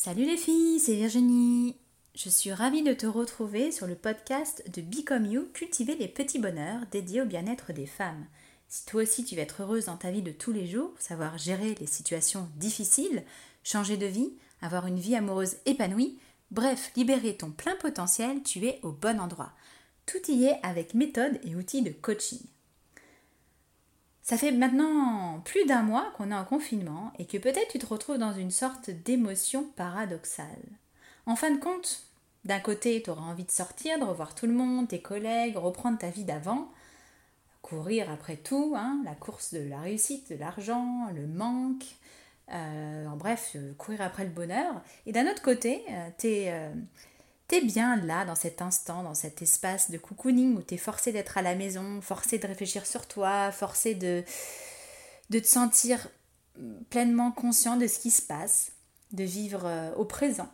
Salut les filles, c'est Virginie. Je suis ravie de te retrouver sur le podcast de Become You, cultiver les petits bonheurs dédiés au bien-être des femmes. Si toi aussi tu veux être heureuse dans ta vie de tous les jours, savoir gérer les situations difficiles, changer de vie, avoir une vie amoureuse épanouie, bref, libérer ton plein potentiel, tu es au bon endroit. Tout y est avec méthode et outils de coaching. Ça fait maintenant plus d'un mois qu'on est en confinement et que peut-être tu te retrouves dans une sorte d'émotion paradoxale. En fin de compte, d'un côté, tu auras envie de sortir, de revoir tout le monde, tes collègues, reprendre ta vie d'avant, courir après tout, hein, la course de la réussite, de l'argent, le manque, euh, en bref, euh, courir après le bonheur. Et d'un autre côté, euh, es T'es bien là, dans cet instant, dans cet espace de cocooning où t'es forcé d'être à la maison, forcé de réfléchir sur toi, forcé de, de te sentir pleinement conscient de ce qui se passe, de vivre euh, au présent,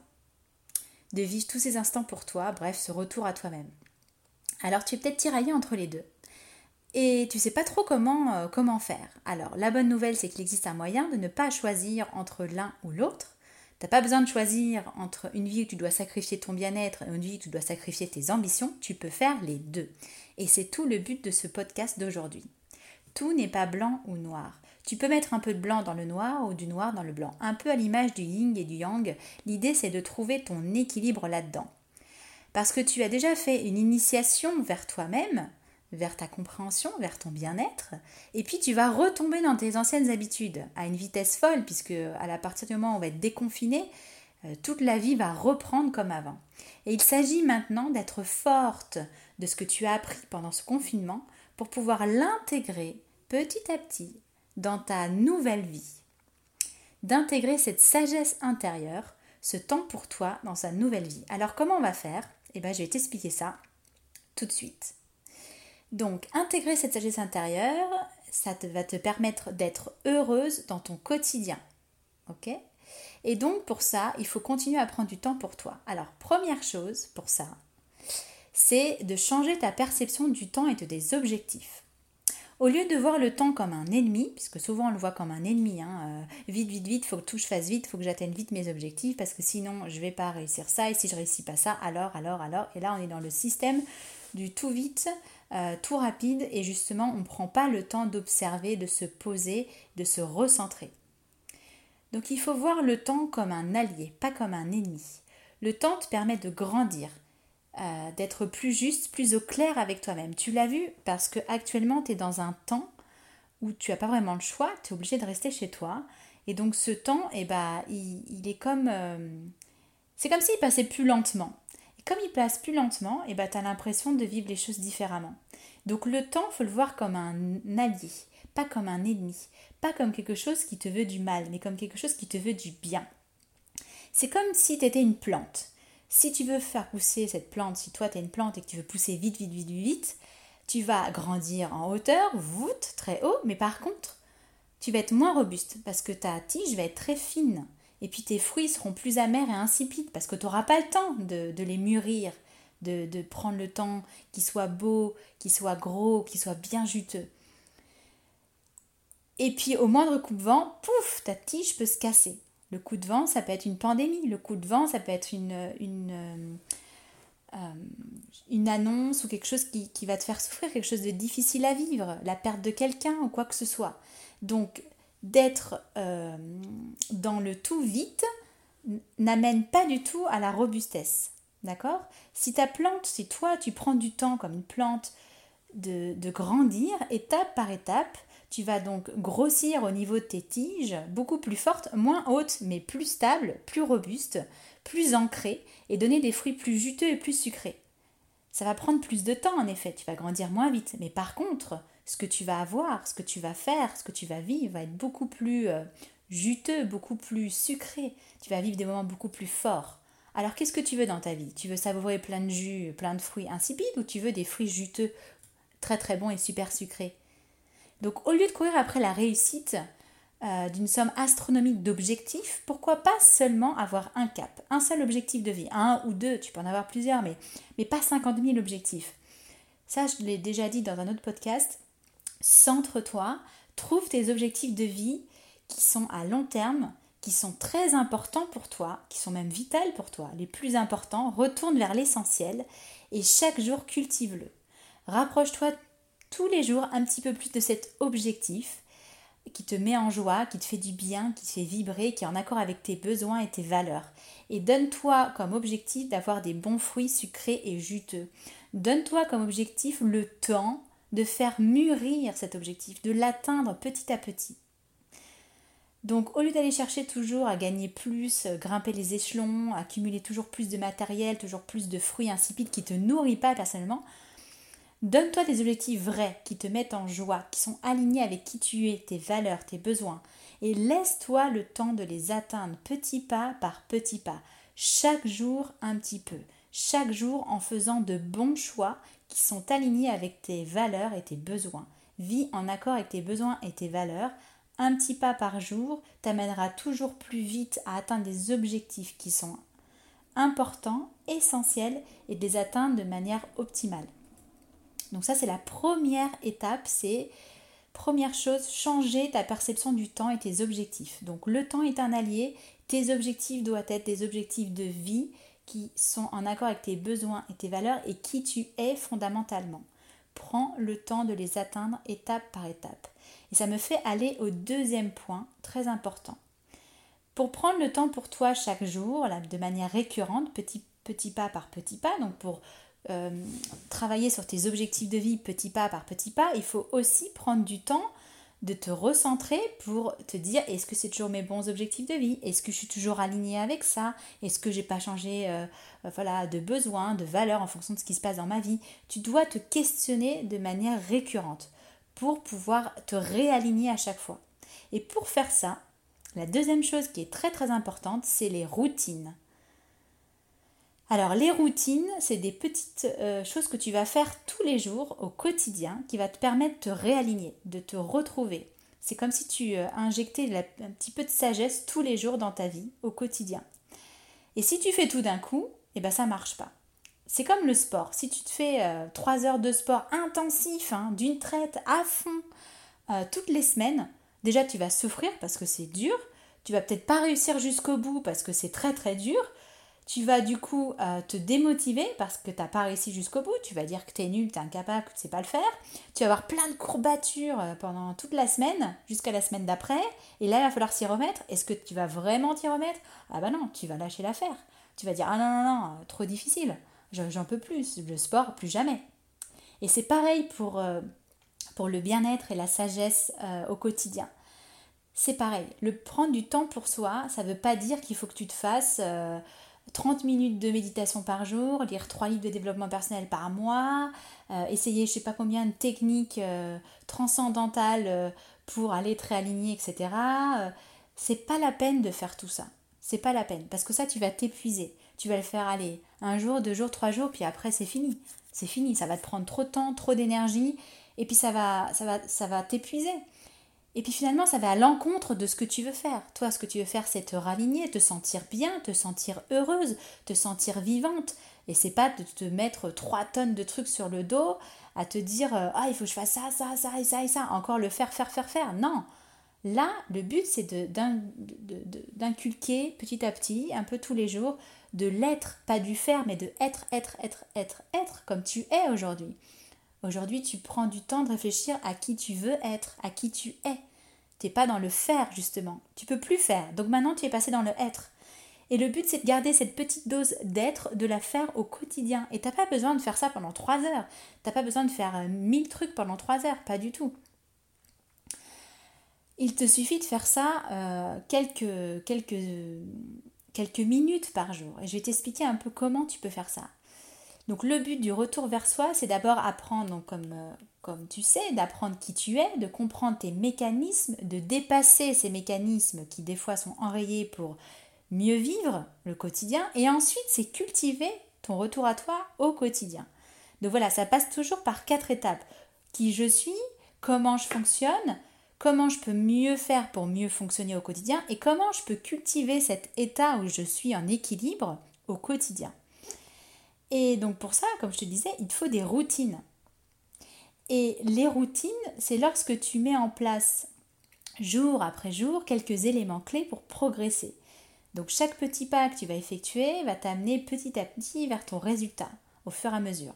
de vivre tous ces instants pour toi, bref, ce retour à toi-même. Alors tu es peut-être tiraillé entre les deux. Et tu sais pas trop comment, euh, comment faire. Alors la bonne nouvelle, c'est qu'il existe un moyen de ne pas choisir entre l'un ou l'autre, T'as pas besoin de choisir entre une vie où tu dois sacrifier ton bien-être et une vie où tu dois sacrifier tes ambitions, tu peux faire les deux. Et c'est tout le but de ce podcast d'aujourd'hui. Tout n'est pas blanc ou noir. Tu peux mettre un peu de blanc dans le noir ou du noir dans le blanc, un peu à l'image du yin et du yang. L'idée c'est de trouver ton équilibre là-dedans. Parce que tu as déjà fait une initiation vers toi-même, vers ta compréhension, vers ton bien-être, et puis tu vas retomber dans tes anciennes habitudes à une vitesse folle, puisque à partir du moment où on va être déconfiné, euh, toute la vie va reprendre comme avant. Et il s'agit maintenant d'être forte de ce que tu as appris pendant ce confinement pour pouvoir l'intégrer petit à petit dans ta nouvelle vie. D'intégrer cette sagesse intérieure, ce temps pour toi dans sa nouvelle vie. Alors comment on va faire? Eh bien je vais t'expliquer ça tout de suite. Donc, intégrer cette sagesse intérieure, ça va te permettre d'être heureuse dans ton quotidien. Ok? Et donc, pour ça, il faut continuer à prendre du temps pour toi. Alors, première chose pour ça, c'est de changer ta perception du temps et de tes objectifs. Au lieu de voir le temps comme un ennemi, puisque souvent on le voit comme un ennemi, hein, euh, vite, vite, vite, faut que tout je fasse vite, faut que j'atteigne vite mes objectifs, parce que sinon je vais pas réussir ça, et si je réussis pas ça, alors, alors, alors, et là on est dans le système du tout vite, euh, tout rapide et justement on ne prend pas le temps d'observer, de se poser, de se recentrer. Donc il faut voir le temps comme un allié, pas comme un ennemi. Le temps te permet de grandir, euh, d'être plus juste, plus au clair avec toi-même. Tu l'as vu parce que actuellement tu es dans un temps où tu n'as pas vraiment le choix, tu es obligé de rester chez toi. Et donc ce temps, eh ben, il, est comme... Euh, c'est comme s'il passait plus lentement. Et comme il passe plus lentement, eh ben, tu as l'impression de vivre les choses différemment. Donc le temps, faut le voir comme un allié, pas comme un ennemi, pas comme quelque chose qui te veut du mal, mais comme quelque chose qui te veut du bien. C'est comme si tu étais une plante. Si tu veux faire pousser cette plante, si toi tu es une plante et que tu veux pousser vite, vite, vite, vite, tu vas grandir en hauteur, voûte, très haut, mais par contre, tu vas être moins robuste parce que ta tige va être très fine. Et puis tes fruits seront plus amers et insipides parce que tu n'auras pas le temps de, les mûrir, de, prendre le temps qu'il soit beau, qu'il soit gros, qu'il soit bien juteux. Et puis au moindre coup de vent, pouf, ta tige peut se casser. Le coup de vent, ça peut être une pandémie. Le coup de vent, ça peut être une, euh, une annonce ou quelque chose qui, va te faire souffrir, quelque chose de difficile à vivre, la perte de quelqu'un ou quoi que ce soit. Donc d'être euh, dans le tout vite n'amène pas du tout à la robustesse. D'accord? Si ta plante, si toi tu prends du temps comme une plante de, grandir, étape par étape, tu vas donc grossir au niveau de tes tiges, beaucoup plus fortes, moins hautes, mais plus stables, plus robustes, plus ancrées, et donner des fruits plus juteux et plus sucrés. Ça va prendre plus de temps en effet, tu vas grandir moins vite, mais par contre, ce que tu vas avoir, ce que tu vas faire, ce que tu vas vivre va être beaucoup plus euh, juteux, beaucoup plus sucré, tu vas vivre des moments beaucoup plus forts. Alors qu'est-ce que tu veux dans ta vie? Tu veux savourer plein de jus, plein de fruits insipides ou tu veux des fruits juteux, très très bons et super sucrés? Donc au lieu de courir après la réussite euh, d'une somme astronomique d'objectifs, pourquoi pas seulement avoir un cap, un seul objectif de vie, un ou deux, tu peux en avoir plusieurs, mais, mais pas 50 000 objectifs. Ça, je l'ai déjà dit dans un autre podcast. Centre-toi, trouve tes objectifs de vie qui sont à long terme, qui sont très importants pour toi, qui sont même vitales pour toi, les plus importants, retourne vers l'essentiel et chaque jour cultive-le. Rapproche-toi tous les jours un petit peu plus de cet objectif qui te met en joie, qui te fait du bien, qui te fait vibrer, qui est en accord avec tes besoins et tes valeurs. Et donne-toi comme objectif d'avoir des bons fruits sucrés et juteux. Donne-toi comme objectif le temps de faire mûrir cet objectif, de l'atteindre petit à petit. Donc au lieu d'aller chercher toujours à gagner plus, euh, grimper les échelons, accumuler toujours plus de matériel, toujours plus de fruits insipides qui ne te nourrit pas personnellement, donne-toi des objectifs vrais qui te mettent en joie, qui sont alignés avec qui tu es, tes valeurs, tes besoins, et laisse-toi le temps de les atteindre petit pas par petit pas, chaque jour un petit peu, chaque jour en faisant de bons choix qui sont alignés avec tes valeurs et tes besoins. Vis en accord avec tes besoins et tes valeurs un petit pas par jour t'amènera toujours plus vite à atteindre des objectifs qui sont importants, essentiels et de les atteindre de manière optimale. Donc ça c'est la première étape, c'est première chose, changer ta perception du temps et tes objectifs. Donc le temps est un allié, tes objectifs doivent être des objectifs de vie qui sont en accord avec tes besoins et tes valeurs et qui tu es fondamentalement. Prends le temps de les atteindre étape par étape. Et ça me fait aller au deuxième point, très important. Pour prendre le temps pour toi chaque jour, de manière récurrente, petit, petit pas par petit pas, donc pour euh, travailler sur tes objectifs de vie petit pas par petit pas, il faut aussi prendre du temps de te recentrer pour te dire est-ce que c'est toujours mes bons objectifs de vie? Est-ce que je suis toujours alignée avec ça? Est-ce que j'ai pas changé euh, voilà, de besoins, de valeurs en fonction de ce qui se passe dans ma vie? Tu dois te questionner de manière récurrente pour pouvoir te réaligner à chaque fois. Et pour faire ça, la deuxième chose qui est très très importante, c'est les routines. Alors les routines, c'est des petites euh, choses que tu vas faire tous les jours au quotidien qui va te permettre de te réaligner, de te retrouver. C'est comme si tu euh, injectais un petit peu de sagesse tous les jours dans ta vie au quotidien. Et si tu fais tout d'un coup, eh ben ça marche pas c'est comme le sport. Si tu te fais euh, trois heures de sport intensif, hein, d'une traite, à fond, euh, toutes les semaines, déjà tu vas souffrir parce que c'est dur. Tu vas peut-être pas réussir jusqu'au bout parce que c'est très très dur. Tu vas du coup euh, te démotiver parce que tu n'as pas réussi jusqu'au bout. Tu vas dire que tu es nul, tu es incapable, que tu sais pas le faire. Tu vas avoir plein de courbatures pendant toute la semaine, jusqu'à la semaine d'après. Et là, il va falloir s'y remettre. Est-ce que tu vas vraiment t'y remettre? Ah bah non, tu vas lâcher l'affaire. Tu vas dire Ah non, non, non, trop difficile j'en peux plus, le sport, plus jamais. Et c'est pareil pour, euh, le bien-être et la sagesse euh, au quotidien. C'est pareil, le prendre du temps pour soi, ça ne veut pas dire qu'il faut que tu te fasses 30 euh, minutes de méditation par jour, lire 3 livres de développement personnel par mois, essayer je sais pas combien de techniques transcendantales pour aller te réaligner, etc. c'est pas la peine de faire tout ça. C'est pas la peine, parce que ça, tu vas t'épuiser. Tu vas le faire aller un jour, deux jours, trois jours, puis après c'est fini. C'est fini, ça va te prendre trop de temps, trop d'énergie, et puis ça va, ça va, ça va t'épuiser. Et puis finalement, ça va à l'encontre de ce que tu veux faire. Toi, ce que tu veux faire, c'est te raligner, te sentir bien, te sentir heureuse, te sentir vivante. Et c'est pas de te mettre trois tonnes de trucs sur le dos, à te dire euh, ah il faut que je fasse ça, ça, ça et ça et ça, encore le faire, faire, faire, faire. Non. Là, le but, c'est d'inculquer petit à petit, un peu tous les jours, de l'être, pas du faire, mais de être, être, être, être, être, comme tu es aujourd'hui. Aujourd'hui, tu prends du temps de réfléchir à qui tu veux être, à qui tu es. Tu n'es pas dans le faire, justement. Tu peux plus faire. Donc maintenant, tu es passé dans le être. Et le but, c'est de garder cette petite dose d'être, de la faire au quotidien. Et tu n'as pas besoin de faire ça pendant trois heures. Tu n'as pas besoin de faire euh, mille trucs pendant trois heures, pas du tout. Il te suffit de faire ça euh, quelques quelques minutes par jour. Et je vais t'expliquer un peu comment tu peux faire ça. Donc le but du retour vers soi, c'est d'abord apprendre, comme, euh, comme tu sais, d'apprendre qui tu es, de comprendre tes mécanismes, de dépasser ces mécanismes qui des fois sont enrayés pour mieux vivre le quotidien. Et ensuite, c'est cultiver ton retour à toi au quotidien. Donc voilà, ça passe toujours par quatre étapes. Qui je suis, comment je fonctionne, comment je peux mieux faire pour mieux fonctionner au quotidien et comment je peux cultiver cet état où je suis en équilibre au quotidien. Et donc pour ça, comme je te disais, il te faut des routines. Et les routines, c'est lorsque tu mets en place jour après jour quelques éléments clés pour progresser. Donc chaque petit pas que tu vas effectuer va t'amener petit à petit vers ton résultat au fur et à mesure.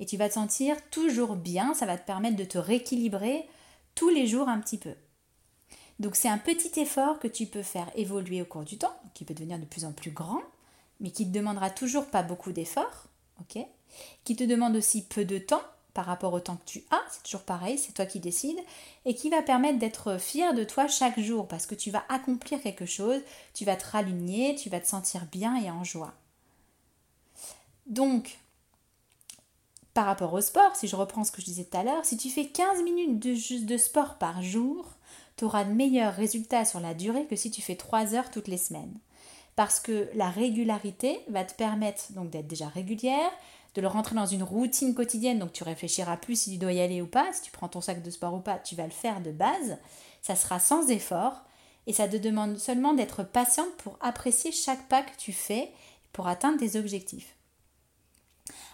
Et tu vas te sentir toujours bien, ça va te permettre de te rééquilibrer tous les jours un petit peu. Donc c'est un petit effort que tu peux faire évoluer au cours du temps, qui peut devenir de plus en plus grand, mais qui ne te demandera toujours pas beaucoup d'efforts, Qui te demande aussi peu de temps par rapport au temps que tu as, c'est toujours pareil, c'est toi qui décides, et qui va permettre d'être fier de toi chaque jour, parce que tu vas accomplir quelque chose, tu vas te raligner, tu vas te sentir bien et en joie. Donc, par rapport au sport, si je reprends ce que je disais tout à l'heure, si tu fais 15 minutes de, de sport par jour, tu auras de meilleurs résultats sur la durée que si tu fais 3 heures toutes les semaines. Parce que la régularité va te permettre donc d'être déjà régulière, de le rentrer dans une routine quotidienne, donc tu réfléchiras plus si tu dois y aller ou pas, si tu prends ton sac de sport ou pas, tu vas le faire de base, ça sera sans effort, et ça te demande seulement d'être patiente pour apprécier chaque pas que tu fais pour atteindre tes objectifs.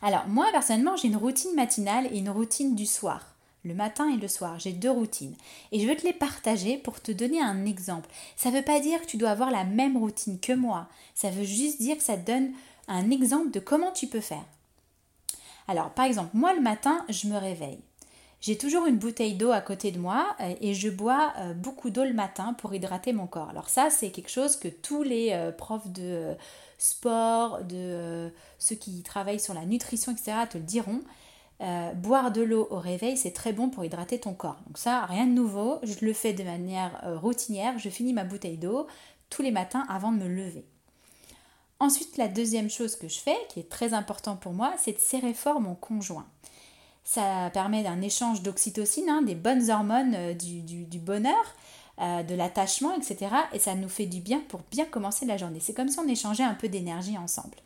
Alors moi personnellement j'ai une routine matinale et une routine du soir le matin et le soir. J'ai deux routines. Et je veux te les partager pour te donner un exemple. Ça ne veut pas dire que tu dois avoir la même routine que moi. Ça veut juste dire que ça te donne un exemple de comment tu peux faire. Alors, par exemple, moi le matin, je me réveille. J'ai toujours une bouteille d'eau à côté de moi euh, et je bois euh, beaucoup d'eau le matin pour hydrater mon corps. Alors ça, c'est quelque chose que tous les euh, profs de sport, de ceux qui travaillent sur la nutrition, etc., te le diront. Boire de l'eau au réveil, c'est très bon pour hydrater ton corps. Donc ça, rien de nouveau, je le fais de manière routinière. Je finis ma bouteille d'eau tous les matins avant de me lever. Ensuite, la deuxième chose que je fais, qui est très important pour moi, c'est de serrer fort mon conjoint. Ça permet d'un échange d'oxytocine, hein, des bonnes hormones euh, du, bonheur, euh, de l'attachement, etc. Et ça nous fait du bien pour bien commencer la journée. C'est comme si on échangeait un peu d'énergie ensemble.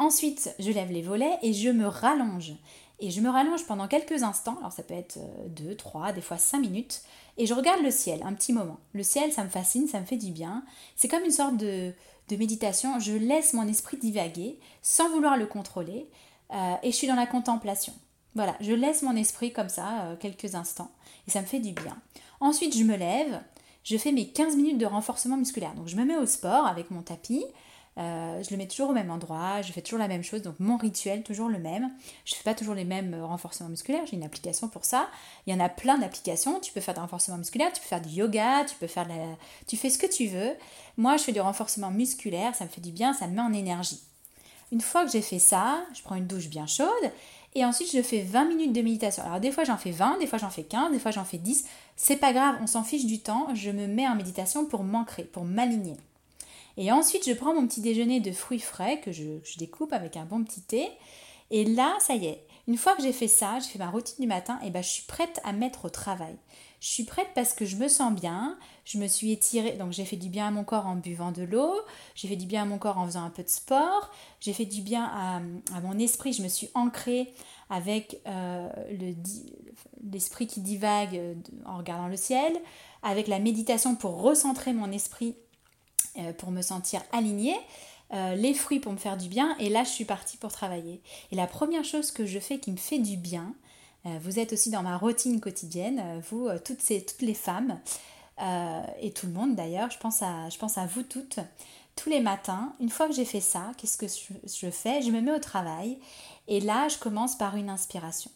Ensuite, je lève les volets et je me rallonge. Et je me rallonge pendant quelques instants, alors ça peut être 2, euh, 3, des fois 5 minutes, et je regarde le ciel un petit moment. Le ciel, ça me fascine, ça me fait du bien. C'est comme une sorte de, de méditation, je laisse mon esprit divaguer sans vouloir le contrôler euh, et je suis dans la contemplation. Voilà, je laisse mon esprit comme ça euh, quelques instants et ça me fait du bien. Ensuite, je me lève, je fais mes 15 minutes de renforcement musculaire. Donc, je me mets au sport avec mon tapis. Euh, je le mets toujours au même endroit, je fais toujours la même chose, donc mon rituel, toujours le même. Je ne fais pas toujours les mêmes renforcements musculaires, j'ai une application pour ça. Il y en a plein d'applications, tu peux faire des renforcements musculaires, tu peux faire du yoga, tu peux faire de. Tu fais ce que tu veux. Moi, je fais du renforcement musculaire, ça me fait du bien, ça me met en énergie. Une fois que j'ai fait ça, je prends une douche bien chaude et ensuite je fais 20 minutes de méditation. Alors des fois j'en fais 20, des fois j'en fais 15, des fois j'en fais 10. C'est pas grave, on s'en fiche du temps, je me mets en méditation pour m'ancrer, pour m'aligner. Et ensuite, je prends mon petit déjeuner de fruits frais que je, découpe avec un bon petit thé. Et là, ça y est, une fois que j'ai fait ça, j'ai fait ma routine du matin, et ben je suis prête à mettre au travail. Je suis prête parce que je me sens bien, je me suis étirée, donc j'ai fait du bien à mon corps en buvant de l'eau, j'ai fait du bien à mon corps en faisant un peu de sport, j'ai fait du bien à, mon esprit, je me suis ancrée avec euh, l'esprit qui divague euh, en regardant le ciel, avec la méditation pour recentrer mon esprit pour me sentir alignée, euh, les fruits pour me faire du bien, et là je suis partie pour travailler. Et la première chose que je fais qui me fait du bien, euh, vous êtes aussi dans ma routine quotidienne, vous, toutes, ces, toutes les femmes, et tout le monde d'ailleurs, je pense à vous toutes, tous les matins, une fois que j'ai fait ça, qu'est-ce que je fais? Je me mets au travail, et là je commence par une inspiration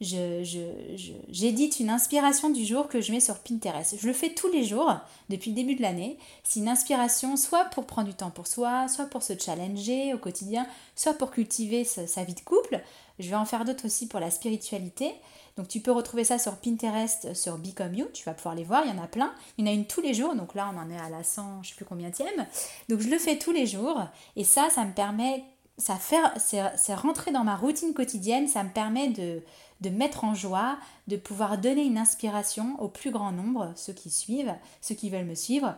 j'édite je, une inspiration du jour que je mets sur Pinterest. Je le fais tous les jours depuis le début de l'année. C'est une inspiration soit pour prendre du temps pour soi, soit pour se challenger au quotidien, soit pour cultiver sa, vie de couple. Je vais en faire d'autres aussi pour la spiritualité. Donc tu peux retrouver ça sur Pinterest, sur Become You, tu vas pouvoir les voir, il y en a plein. Il y en a une tous les jours, donc là on en est à la 100, je sais plus combien tième. Donc je le fais tous les jours et ça, ça me permet, ça fait, c'est rentrer dans ma routine quotidienne, ça me permet de, de mettre en joie, de pouvoir donner une inspiration au plus grand nombre, ceux qui suivent, ceux qui veulent me suivre,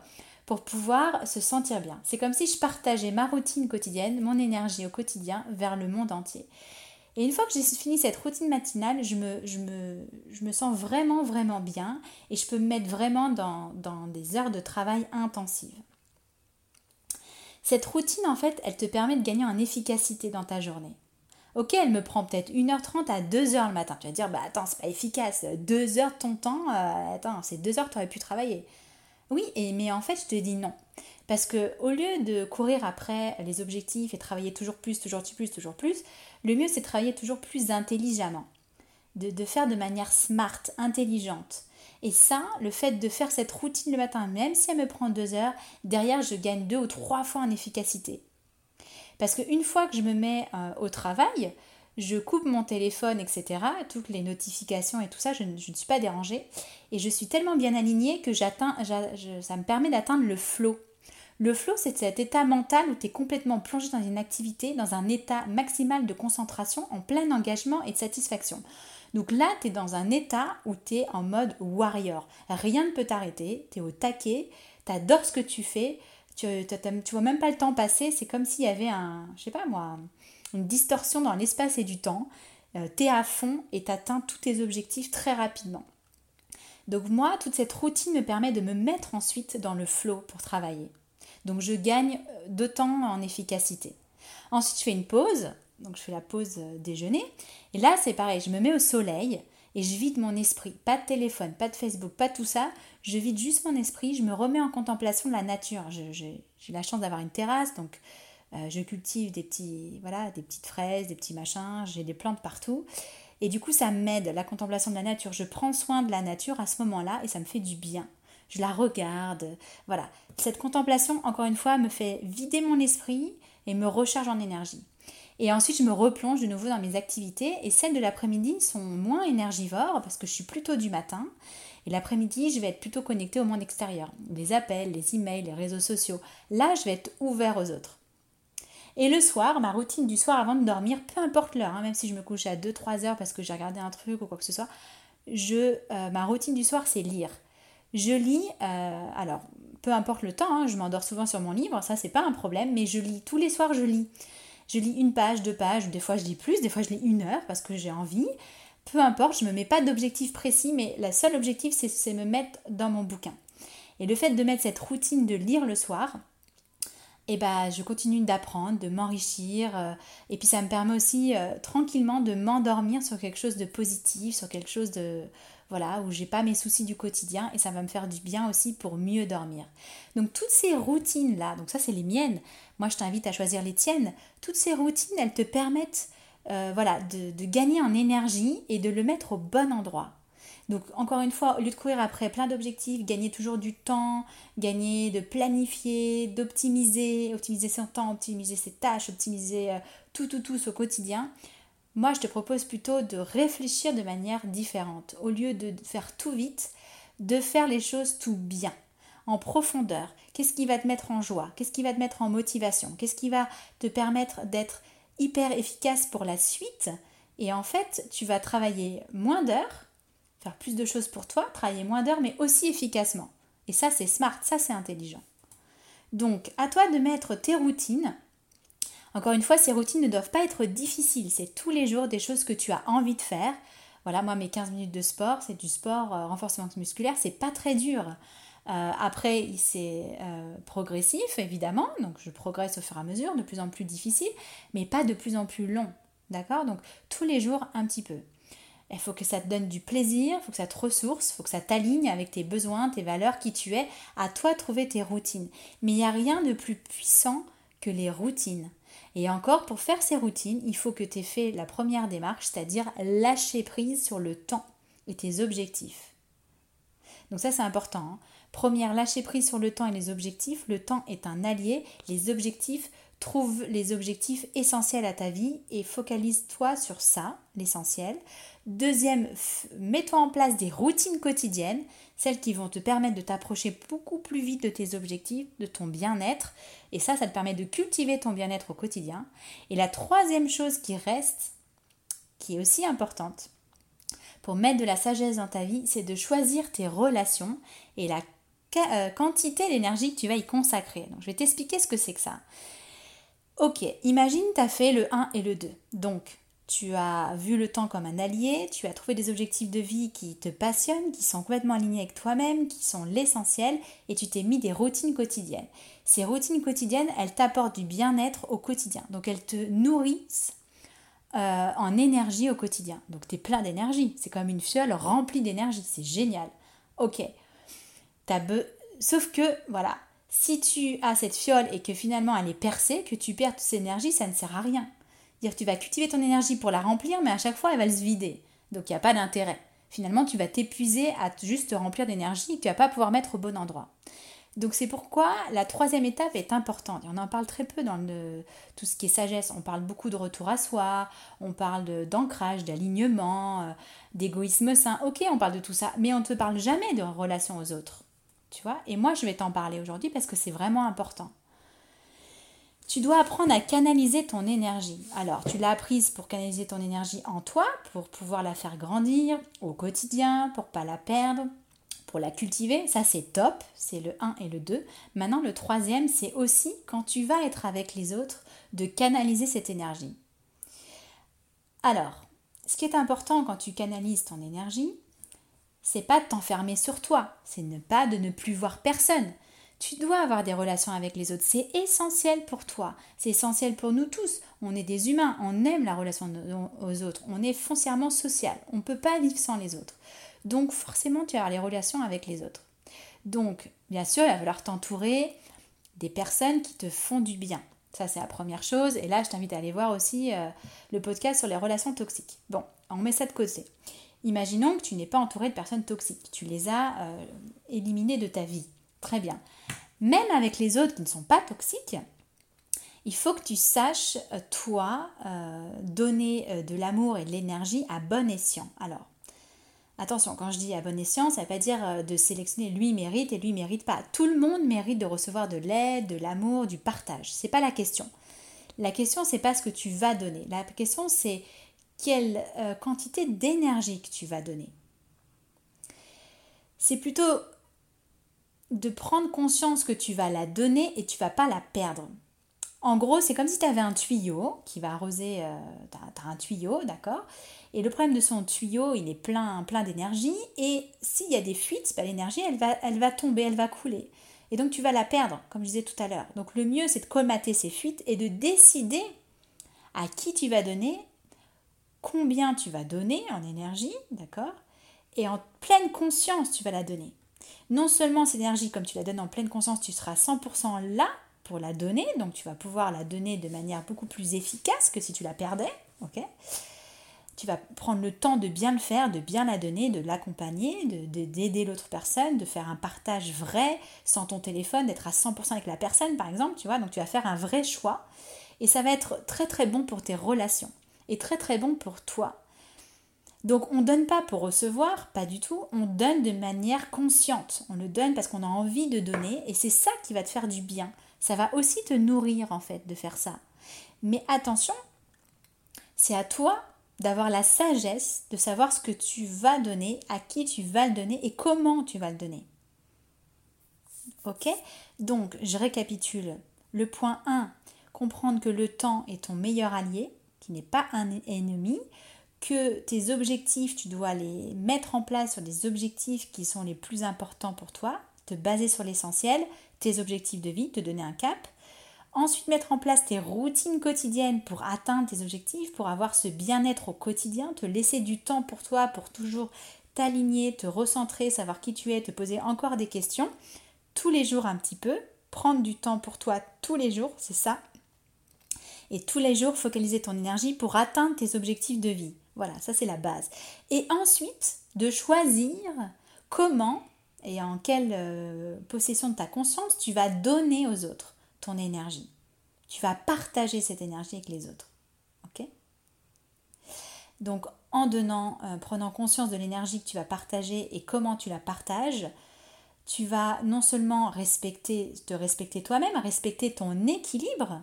pour pouvoir se sentir bien. C'est comme si je partageais ma routine quotidienne, mon énergie au quotidien vers le monde entier. Et une fois que j'ai fini cette routine matinale, je me, je me, sens vraiment, vraiment bien et je peux me mettre vraiment dans, dans des heures de travail intensives. Cette routine, en fait, elle te permet de gagner en efficacité dans ta journée. Ok, elle me prend peut-être 1h30 à 2h le matin. Tu vas dire, bah attends, c'est pas efficace. 2 heures de ton temps, euh, attends, c'est 2 heures que tu aurais pu travailler. Oui, et, mais en fait, je te dis non. Parce que au lieu de courir après les objectifs et travailler toujours plus, toujours plus, toujours plus, le mieux c'est de travailler toujours plus intelligemment. De, de faire de manière smart, intelligente. Et ça, le fait de faire cette routine le matin, même si elle me prend deux heures, derrière je gagne deux ou trois fois en efficacité. Parce qu'une fois que je me mets euh, au travail, je coupe mon téléphone, etc., toutes les notifications et tout ça, je, ne suis pas dérangée. Et je suis tellement bien alignée que j'atteins, ça me permet d'atteindre le flow. Le flow, c'est cet état mental où tu es complètement plongé dans une activité, dans un état maximal de concentration, en plein engagement et de satisfaction. Donc là, tu es dans un état où tu es en mode warrior. Rien ne peut t'arrêter, tu es au taquet, tu adores ce que tu fais, tu, tu vois même pas le temps passer, c'est comme s'il y avait un, je sais pas moi, une distorsion dans l'espace et du temps. Euh, tu es à fond et tu atteins tous tes objectifs très rapidement. Donc moi, toute cette routine me permet de me mettre ensuite dans le flow pour travailler. Donc je gagne euh, d'autant en efficacité. Ensuite, je fais une pause. Donc je fais la pause euh, déjeuner. Et là, c'est pareil, je me mets au soleil et je vide mon esprit. Pas de téléphone, pas de Facebook, pas tout ça. Je vide juste mon esprit, je me remets en contemplation de la nature. J'ai la chance d'avoir une terrasse, donc euh, je cultive des, petits, voilà, des petites fraises, des petits machins, j'ai des plantes partout. Et du coup, ça m'aide, la contemplation de la nature. Je prends soin de la nature à ce moment-là et ça me fait du bien. Je la regarde. Voilà. Cette contemplation, encore une fois, me fait vider mon esprit et me recharge en énergie. Et ensuite, je me replonge de nouveau dans mes activités. Et celles de l'après-midi sont moins énergivores parce que je suis plutôt du matin. Et l'après-midi, je vais être plutôt connectée au monde extérieur. Les appels, les emails, les réseaux sociaux. Là, je vais être ouvert aux autres. Et le soir, ma routine du soir avant de dormir, peu importe l'heure, hein, même si je me couche à 2-3 heures parce que j'ai regardé un truc ou quoi que ce soit, je, euh, ma routine du soir, c'est lire. Je lis, euh, alors peu importe le temps, hein, je m'endors souvent sur mon livre, ça c'est pas un problème, mais je lis tous les soirs, je lis. Je lis une page, deux pages, des fois je lis plus, des fois je lis une heure parce que j'ai envie. Peu importe, je ne me mets pas d'objectif précis, mais le seul objectif, c'est me mettre dans mon bouquin. Et le fait de mettre cette routine de lire le soir, et ben, je continue d'apprendre, de m'enrichir. Euh, et puis ça me permet aussi euh, tranquillement de m'endormir sur quelque chose de positif, sur quelque chose de, voilà, où j'ai pas mes soucis du quotidien et ça va me faire du bien aussi pour mieux dormir. Donc toutes ces routines là, donc ça c'est les miennes. Moi je t'invite à choisir les tiennes. Toutes ces routines, elles te permettent euh, voilà, de gagner en énergie et de le mettre au bon endroit. Donc encore une fois, au lieu de courir après plein d'objectifs, gagner toujours du temps, gagner de planifier, d'optimiser, optimiser son temps, optimiser ses tâches, optimiser euh, tout, tout, tout au quotidien, moi, je te propose plutôt de réfléchir de manière différente. Au lieu de faire tout vite, de faire les choses tout bien, en profondeur. Qu'est-ce qui va te mettre en joie? Qu'est-ce qui va te mettre en motivation? Qu'est-ce qui va te permettre d'être hyper efficace pour la suite? Et en fait, tu vas travailler moins d'heures, faire plus de choses pour toi, travailler moins d'heures, mais aussi efficacement. Et ça, c'est smart, ça, c'est intelligent. Donc, à toi de mettre tes routines encore une fois, ces routines ne doivent pas être difficiles. C'est tous les jours des choses que tu as envie de faire. Voilà, moi, mes 15 minutes de sport, c'est du sport euh, renforcement musculaire, c'est pas très dur. Euh, après, c'est euh, progressif, évidemment, donc je progresse au fur et à mesure, de plus en plus difficile, mais pas de plus en plus long. D'accord? Donc, tous les jours, un petit peu. Il faut que ça te donne du plaisir, il faut que ça te ressource, il faut que ça t'aligne avec tes besoins, tes valeurs, qui tu es, à toi trouver tes routines. Mais il n'y a rien de plus puissant que les routines. Et encore, pour faire ces routines, il faut que tu aies fait la première démarche, c'est-à-dire lâcher prise sur le temps et tes objectifs. Donc ça, c'est important. Hein. Première, lâcher prise sur le temps et les objectifs. Le temps est un allié. Les objectifs, trouve les objectifs essentiels à ta vie et focalise-toi sur ça, l'essentiel. Deuxième, mets-toi en place des routines quotidiennes, celles qui vont te permettre de t'approcher beaucoup plus vite de tes objectifs, de ton bien-être. Et ça, ça te permet de cultiver ton bien-être au quotidien. Et la troisième chose qui reste, qui est aussi importante, pour mettre de la sagesse dans ta vie, c'est de choisir tes relations et la euh, quantité d'énergie que tu vas y consacrer. Donc, je vais t'expliquer ce que c'est que ça. Ok, imagine tu as fait le 1 et le 2. Donc, tu as vu le temps comme un allié, tu as trouvé des objectifs de vie qui te passionnent, qui sont complètement alignés avec toi-même, qui sont l'essentiel, et tu t'es mis des routines quotidiennes. Ces routines quotidiennes, elles t'apportent du bien-être au quotidien. Donc elles te nourrissent euh, en énergie au quotidien. Donc tu es plein d'énergie. C'est comme une fiole remplie d'énergie. C'est génial. Ok. Sauf que, voilà, si tu as cette fiole et que finalement elle est percée, que tu perds toute cette énergie, ça ne sert à rien. Dire tu vas cultiver ton énergie pour la remplir, mais à chaque fois elle va se vider. Donc il n'y a pas d'intérêt. Finalement, tu vas t'épuiser à juste te remplir d'énergie et tu vas pas pouvoir mettre au bon endroit. Donc c'est pourquoi la troisième étape est importante. on en parle très peu dans tout ce qui est sagesse. On parle beaucoup de retour à soi, on parle d'ancrage, d'alignement, euh, d'égoïsme sain. Ok, on parle de tout ça, mais on ne te parle jamais de relation aux autres. Tu vois Et moi, je vais t'en parler aujourd'hui parce que c'est vraiment important. Tu dois apprendre à canaliser ton énergie. Alors, tu l'as apprise pour canaliser ton énergie en toi, pour pouvoir la faire grandir au quotidien, pour pas la perdre, pour la cultiver, ça c'est top, c'est le 1 et le 2. Maintenant le troisième, c'est aussi quand tu vas être avec les autres, de canaliser cette énergie. Alors, ce qui est important quand tu canalises ton énergie, c'est pas de t'enfermer sur toi, c'est ne pas de ne plus voir personne. Tu dois avoir des relations avec les autres, c'est essentiel pour toi, c'est essentiel pour nous tous. On est des humains, on aime la relation aux autres, on est foncièrement social, on ne peut pas vivre sans les autres. Donc forcément, tu as les relations avec les autres. Donc, bien sûr, il va falloir t'entourer des personnes qui te font du bien. Ça, c'est la première chose. Et là, je t'invite à aller voir aussi euh, le podcast sur les relations toxiques. Bon, on met ça de côté. Imaginons que tu n'es pas entouré de personnes toxiques. Tu les as euh, éliminées de ta vie. Très bien. Même avec les autres qui ne sont pas toxiques, il faut que tu saches, euh, toi, donner de l'amour et de l'énergie à bon escient. Alors, Attention, quand je dis à bon escient, ça ne veut pas dire euh, de sélectionner lui mérite et lui mérite pas. Tout le monde mérite de recevoir de l'aide, de l'amour, du partage. C'est pas la question. La question, c'est pas ce que tu vas donner. La question, c'est quelle euh, quantité d'énergie que tu vas donner. C'est plutôt de prendre conscience que tu vas la donner et tu vas pas la perdre. En gros, c'est comme si tu avais un tuyau qui va arroser. Euh, tu as, un tuyau, d'accord? Et le problème de son tuyau, il est plein, plein d'énergie. Et s'il y a des fuites, bah, l'énergie, elle va, elle va tomber, elle va couler. Et donc, tu vas la perdre, comme je disais tout à l'heure. Donc, le mieux, c'est de colmater ces fuites et de décider à qui tu vas donner, combien tu vas donner en énergie, d'accord? Et en pleine conscience, tu vas la donner. Non seulement cette énergie, comme tu la donnes en pleine conscience, tu seras 100% là, pour la donner, donc tu vas pouvoir la donner de manière beaucoup plus efficace que si tu la perdais, ok? Tu vas prendre le temps de bien le faire, de bien la donner, de l'accompagner, d'aider de, d'aider l'autre personne, de faire un partage vrai sans ton téléphone, d'être à 100% avec la personne par exemple, tu vois, donc tu vas faire un vrai choix. Et ça va être très très bon pour tes relations et très très bon pour toi. Donc on ne donne pas pour recevoir, pas du tout, on donne de manière consciente, on le donne parce qu'on a envie de donner et c'est ça qui va te faire du bien. Ça va aussi te nourrir en fait de faire ça. Mais attention, c'est à toi d'avoir la sagesse de savoir ce que tu vas donner, à qui tu vas le donner et comment tu vas le donner. Ok? Donc, je récapitule. Le point 1, comprendre que le temps est ton meilleur allié, qui n'est pas un ennemi, que tes objectifs, tu dois les mettre en place sur des objectifs qui sont les plus importants pour toi, te baser sur l'essentiel, tes objectifs de vie, te donner un cap. Ensuite, mettre en place tes routines quotidiennes pour atteindre tes objectifs, pour avoir ce bien-être au quotidien, te laisser du temps pour toi, pour toujours t'aligner, te recentrer, savoir qui tu es, te poser encore des questions, tous les jours un petit peu, prendre du temps pour toi tous les jours, c'est ça. Et tous les jours, focaliser ton énergie pour atteindre tes objectifs de vie. Voilà, ça c'est la base. Et ensuite, de choisir comment et en quelle euh, possession de ta conscience tu vas donner aux autres ton énergie. Tu vas partager cette énergie avec les autres. Ok? Donc en donnant, euh, prenant conscience de l'énergie que tu vas partager et comment tu la partages, tu vas non seulement te respecter toi-même, respecter ton équilibre,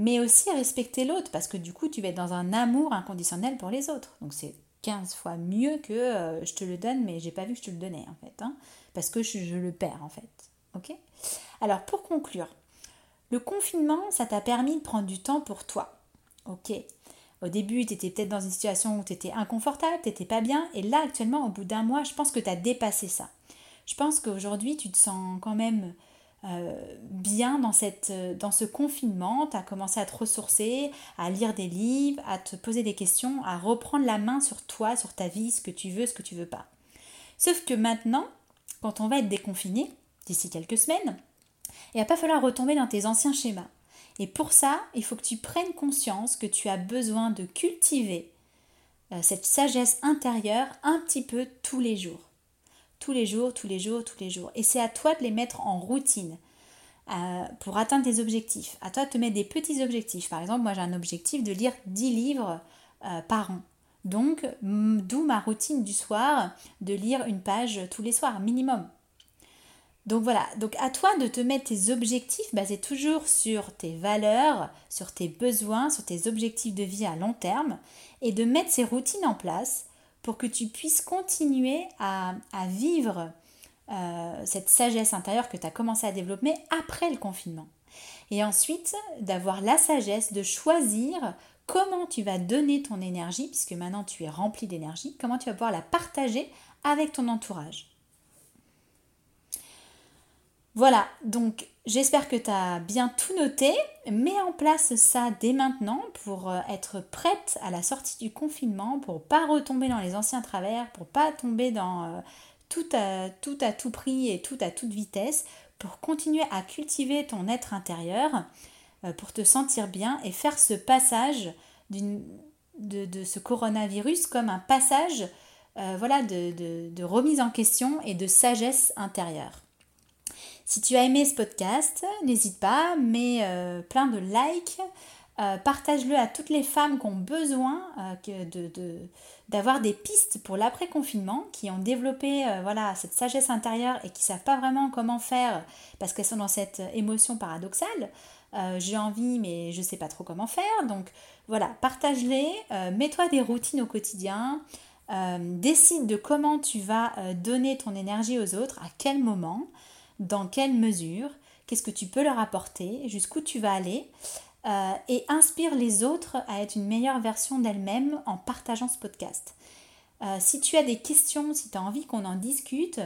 mais aussi respecter l'autre, parce que du coup, tu vas être dans un amour inconditionnel pour les autres. Donc c'est 15 fois mieux que euh, je te le donne, mais j'ai pas vu que je te le donnais en fait, hein, parce que je, le perds en fait. Ok? Alors pour conclure, le confinement, ça t'a permis de prendre du temps pour toi. Ok? Au début, tu étais peut-être dans une situation où tu étais inconfortable, tu pas bien, et là actuellement, au bout d'un mois, je pense que tu as dépassé ça. Je pense qu'aujourd'hui, tu te sens quand même bien dans, cette, dans ce confinement, tu as commencé à te ressourcer, à lire des livres, à te poser des questions, à reprendre la main sur toi, sur ta vie, ce que tu veux, ce que tu veux pas. Sauf que maintenant, quand on va être déconfiné, d'ici quelques semaines, il va pas falloir retomber dans tes anciens schémas. Et pour ça, il faut que tu prennes conscience que tu as besoin de cultiver euh, cette sagesse intérieure un petit peu tous les jours. Tous les jours, tous les jours, tous les jours. Et c'est à toi de les mettre en routine euh, pour atteindre tes objectifs. À toi de te mettre des petits objectifs. Par exemple, moi j'ai un objectif de lire 10 livres euh, par an. Donc, d'où ma routine du soir de lire une page tous les soirs, minimum. Donc voilà, donc à toi de te mettre tes objectifs basés toujours sur tes valeurs, sur tes besoins, sur tes objectifs de vie à long terme et de mettre ces routines en place pour que tu puisses continuer à, vivre euh, cette sagesse intérieure que tu as commencé à développer après le confinement. Et ensuite, d'avoir la sagesse de choisir comment tu vas donner ton énergie, puisque maintenant tu es rempli d'énergie, comment tu vas pouvoir la partager avec ton entourage. Voilà, donc j'espère que tu as bien tout noté. Mets en place ça dès maintenant pour euh, être prête à la sortie du confinement, pour pas retomber dans les anciens travers, pour pas tomber dans euh, tout, à, tout prix et tout à toute vitesse, pour continuer à cultiver ton être intérieur, euh, pour te sentir bien et faire ce passage de, ce coronavirus comme un passage voilà, de remise en question et de sagesse intérieure. Si tu as aimé ce podcast, n'hésite pas, mets euh, plein de likes, euh, partage-le à toutes les femmes qui ont besoin euh, d'avoir des pistes pour l'après-confinement, qui ont développé voilà, cette sagesse intérieure et qui ne savent pas vraiment comment faire parce qu'elles sont dans cette émotion paradoxale. j'ai envie mais je ne sais pas trop comment faire. Donc voilà, partage-les, mets-toi des routines au quotidien, décide de comment tu vas donner ton énergie aux autres, à quel moment dans quelle mesure, qu'est-ce que tu peux leur apporter, jusqu'où tu vas aller, euh, et inspire les autres à être une meilleure version d'elles-mêmes en partageant ce podcast. Euh, si tu as des questions, si tu as envie qu'on en discute,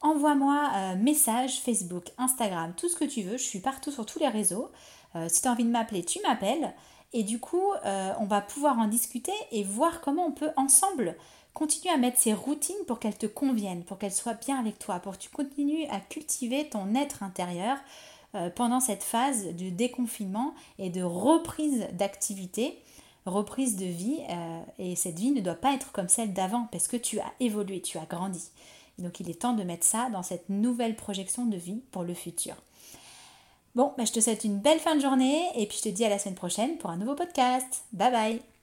envoie-moi euh, message Facebook, Instagram, tout ce que tu veux. Je suis partout sur tous les réseaux. si tu as envie de m'appeler, tu m'appelles. Et du coup, on va pouvoir en discuter et voir comment on peut ensemble Continue à mettre ces routines pour qu'elles te conviennent, pour qu'elles soient bien avec toi, pour que tu continues à cultiver ton être intérieur euh, pendant cette phase de déconfinement et de reprise d'activité, reprise de vie. Euh, et cette vie ne doit pas être comme celle d'avant parce que tu as évolué, tu as grandi. donc il est temps de mettre ça dans cette nouvelle projection de vie pour le futur. Bon, bah, je te souhaite une belle fin de journée et puis je te dis à la semaine prochaine pour un nouveau podcast. Bye bye